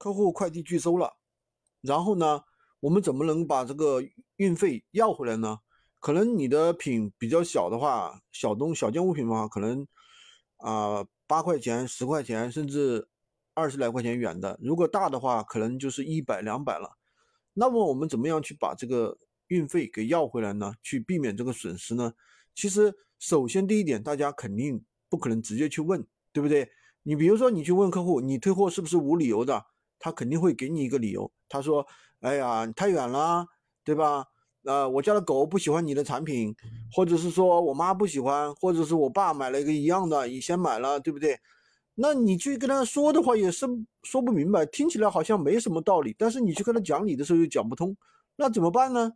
客户快递拒收了，然后呢，我们怎么能把这个运费要回来呢？可能你的品比较小的话，小东小件物品的话，可能啊八块钱、十块钱，甚至二十来块钱远的。如果大的话，可能就是一百、两百了。那么我们怎么样去把这个运费给要回来呢？去避免这个损失呢？其实，首先第一点，大家肯定不可能直接去问，对不对？你比如说，你去问客户，你退货是不是无理由的？他肯定会给你一个理由，他说：“哎呀，太远了，对吧？呃，我家的狗不喜欢你的产品，或者是说我妈不喜欢，或者是我爸买了一个一样的，你先买了，对不对？那你去跟他说的话也是说不明白，听起来好像没什么道理，但是你去跟他讲理的时候又讲不通，那怎么办呢？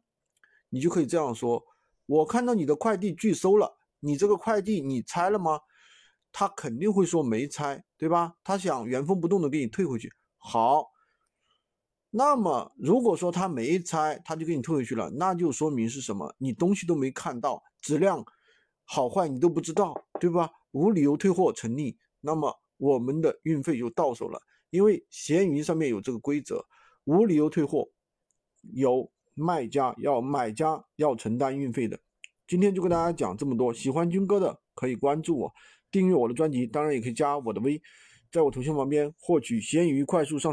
你就可以这样说：我看到你的快递拒收了，你这个快递你拆了吗？他肯定会说没拆，对吧？他想原封不动的给你退回去。好，那么如果说他没拆，他就给你退回去了，那就说明是什么？你东西都没看到，质量好坏你都不知道，对吧？无理由退货成立，那么我们的运费就到手了。因为闲鱼上面有这个规则，无理由退货，有卖家要买家要承担运费的。今天就跟大家讲这么多，喜欢军哥的可以关注我，订阅我的专辑，当然也可以加我的微。在我头像旁边获取闲鱼快速上。